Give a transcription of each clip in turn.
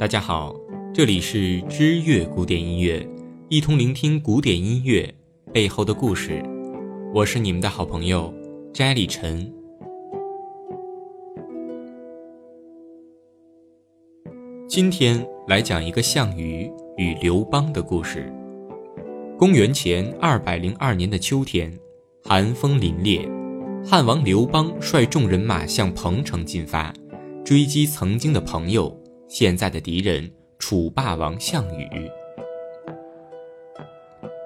大家好，这里是知乐古典音乐，一同聆听古典音乐背后的故事。我是你们的好朋友斋里晨。今天来讲一个项羽与刘邦的故事。公元前二百零二年的秋天，寒风凛冽，汉王刘邦率众人马向彭城进发，追击曾经的朋友。现在的敌人楚霸王项羽。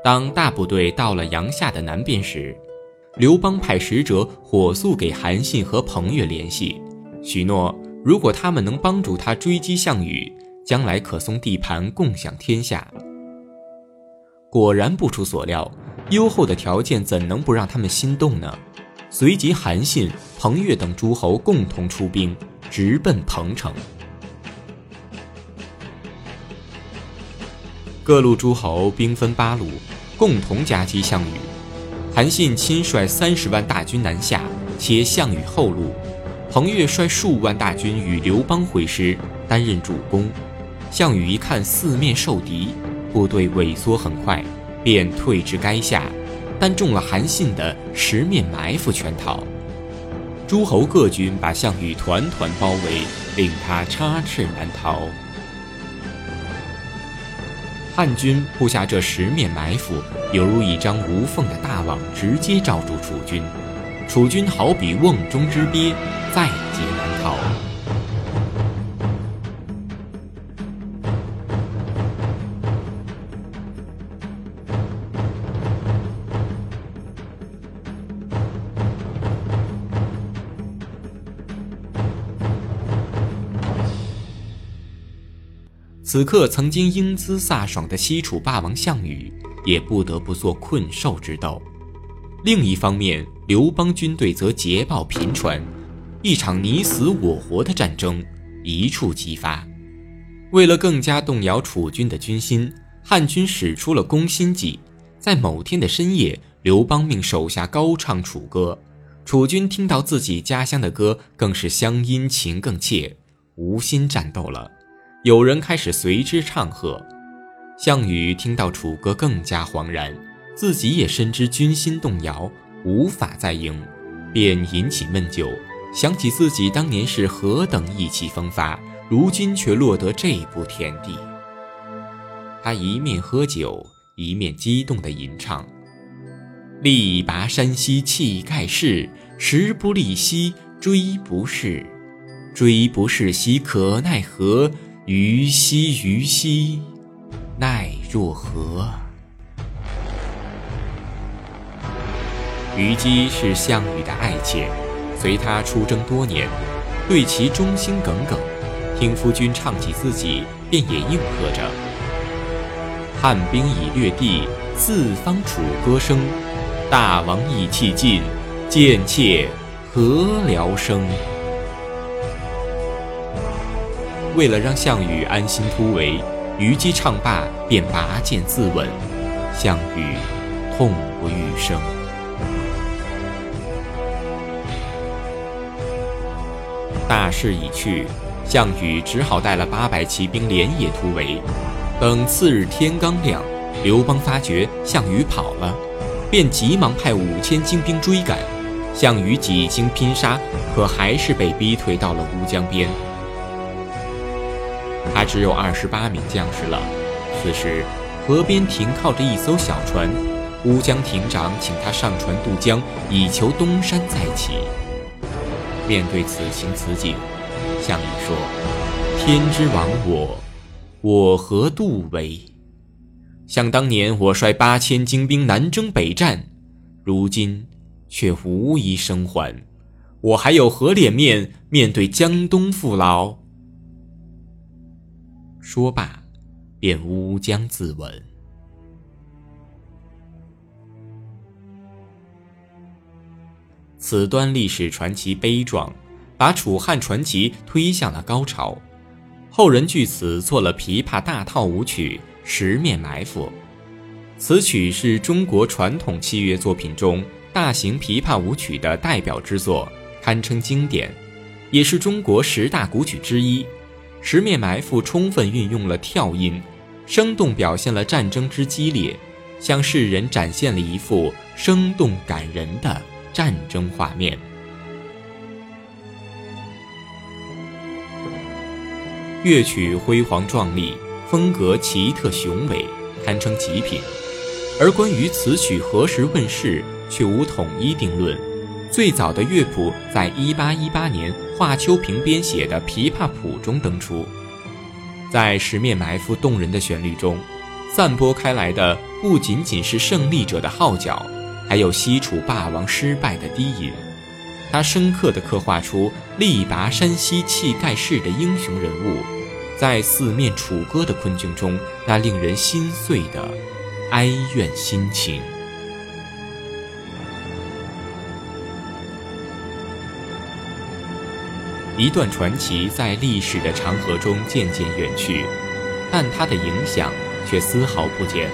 当大部队到了阳夏的南边时，刘邦派使者火速给韩信和彭越联系，许诺如果他们能帮助他追击项羽，将来可送地盘，共享天下。果然不出所料，优厚的条件怎能不让他们心动呢？随即，韩信、彭越等诸侯共同出兵，直奔彭城。各路诸侯兵分八路，共同夹击项羽。韩信亲率三十万大军南下，且项羽后路；彭越率数万大军与刘邦会师，担任主攻。项羽一看四面受敌，部队萎缩很快，便退至垓下，但中了韩信的十面埋伏圈套。诸侯各军把项羽团团包围，令他插翅难逃。汉军布下这十面埋伏，犹如一张无缝的大网，直接罩住楚军。楚军好比瓮中之鳖，在劫难逃。此刻，曾经英姿飒爽的西楚霸王项羽，也不得不做困兽之斗。另一方面，刘邦军队则捷报频传，一场你死我活的战争一触即发。为了更加动摇楚军的军心，汉军使出了攻心计。在某天的深夜，刘邦命手下高唱楚歌，楚军听到自己家乡的歌，更是乡音情更切，无心战斗了。有人开始随之唱和，项羽听到楚歌更加惶然，自己也深知军心动摇，无法再赢，便饮起闷酒，想起自己当年是何等意气风发，如今却落得这步田地。他一面喝酒，一面激动地吟唱：“力拔山兮气盖世，时不利兮骓不逝，骓不逝兮可奈何。”虞兮虞兮，奈若何？虞姬是项羽的爱妾，随他出征多年，对其忠心耿耿。听夫君唱起自己，便也应和着：“汉兵已略地，四方楚歌声。大王意气尽，贱妾何聊生？”为了让项羽安心突围，虞姬唱罢便拔剑自刎，项羽痛不欲生。大势已去，项羽只好带了八百骑兵连夜突围。等次日天刚亮，刘邦发觉项羽跑了，便急忙派五千精兵追赶。项羽几经拼杀，可还是被逼退到了乌江边。他只有二十八名将士了。此时，河边停靠着一艘小船，乌江亭长请他上船渡江，以求东山再起。面对此情此景，项羽说：“天之亡我，我何渡为？想当年我率八千精兵南征北战，如今却无一生还，我还有何脸面面对江东父老？”说罢，便乌江自刎。此端历史传奇悲壮，把楚汉传奇推向了高潮。后人据此做了琵琶大套舞曲《十面埋伏》。此曲是中国传统器乐作品中大型琵琶舞曲的代表之作，堪称经典，也是中国十大古曲之一。十面埋伏充分运用了跳音，生动表现了战争之激烈，向世人展现了一幅生动感人的战争画面。乐曲辉煌壮丽，风格奇特雄伟，堪称极品。而关于此曲何时问世，却无统一定论。最早的乐谱在1818年华秋萍编写的《琵琶谱》中登出。在十面埋伏动人的旋律中，散播开来的不仅仅是胜利者的号角，还有西楚霸王失败的低吟。它深刻地刻画出力拔山兮气盖世的英雄人物。在四面楚歌的困境中，那令人心碎的哀怨心情。一段传奇在历史的长河中渐渐远去，但它的影响却丝毫不减。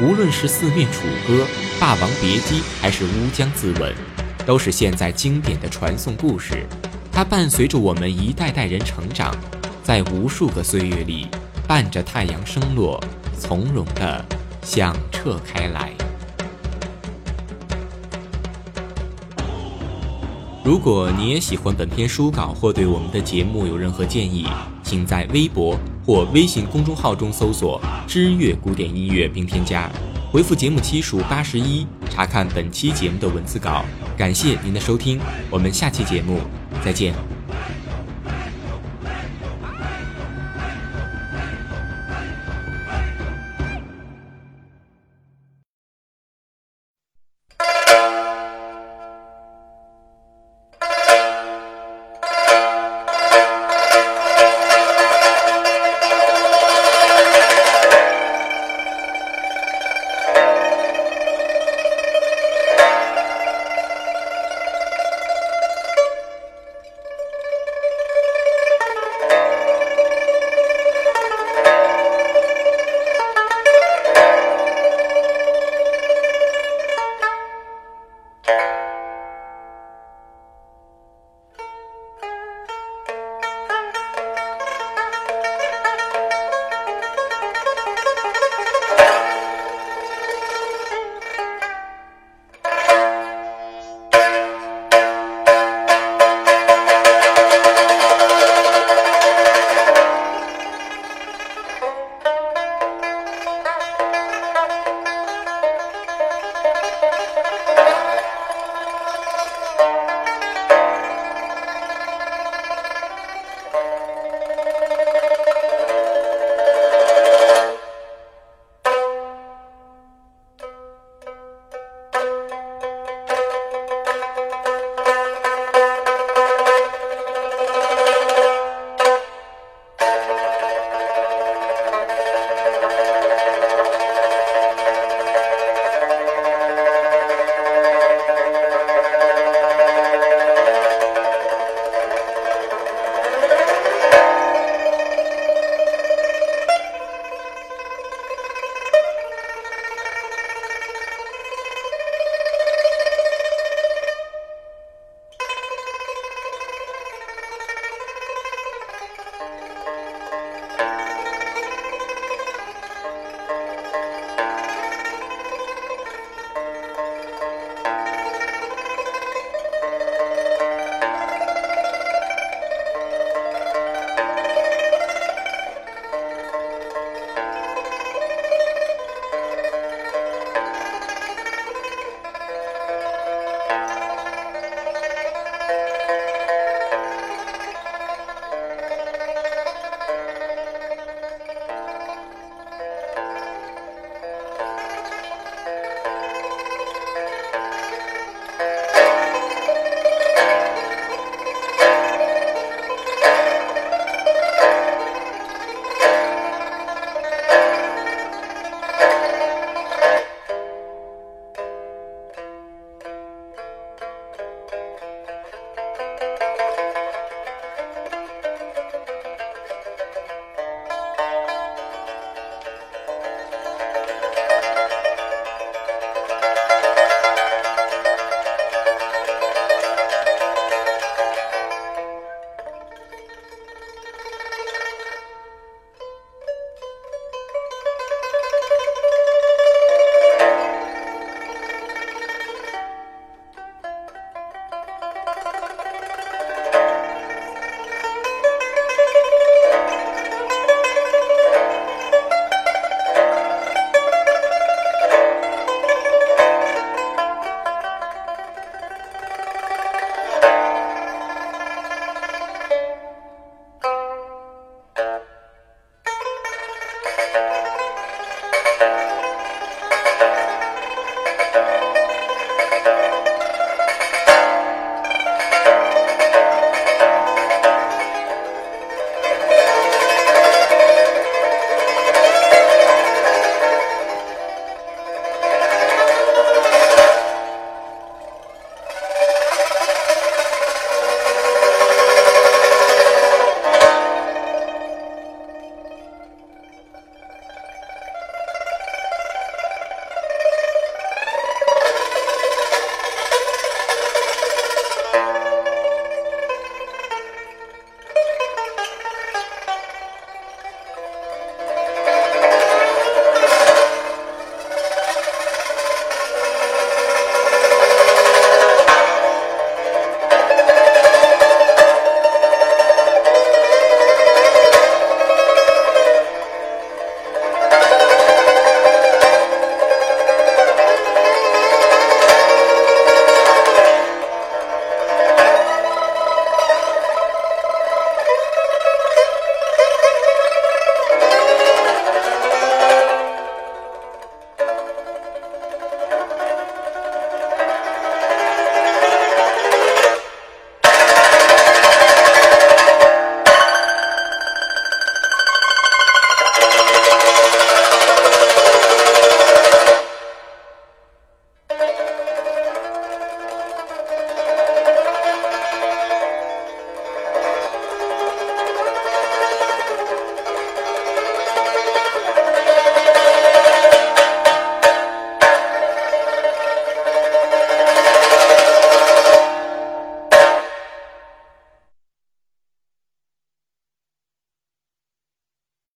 无论是四面楚歌、霸王别姬，还是乌江自刎，都是现在经典的传颂故事。它伴随着我们一代代人成长。在无数个岁月里，伴着太阳升落，从容地响彻开来。如果你也喜欢本篇书稿，或对我们的节目有任何建议，请在微博或微信公众号中搜索“知乐古典音乐”并添加，回复节目期数八十一，查看本期节目的文字稿。感谢您的收听，我们下期节目再见。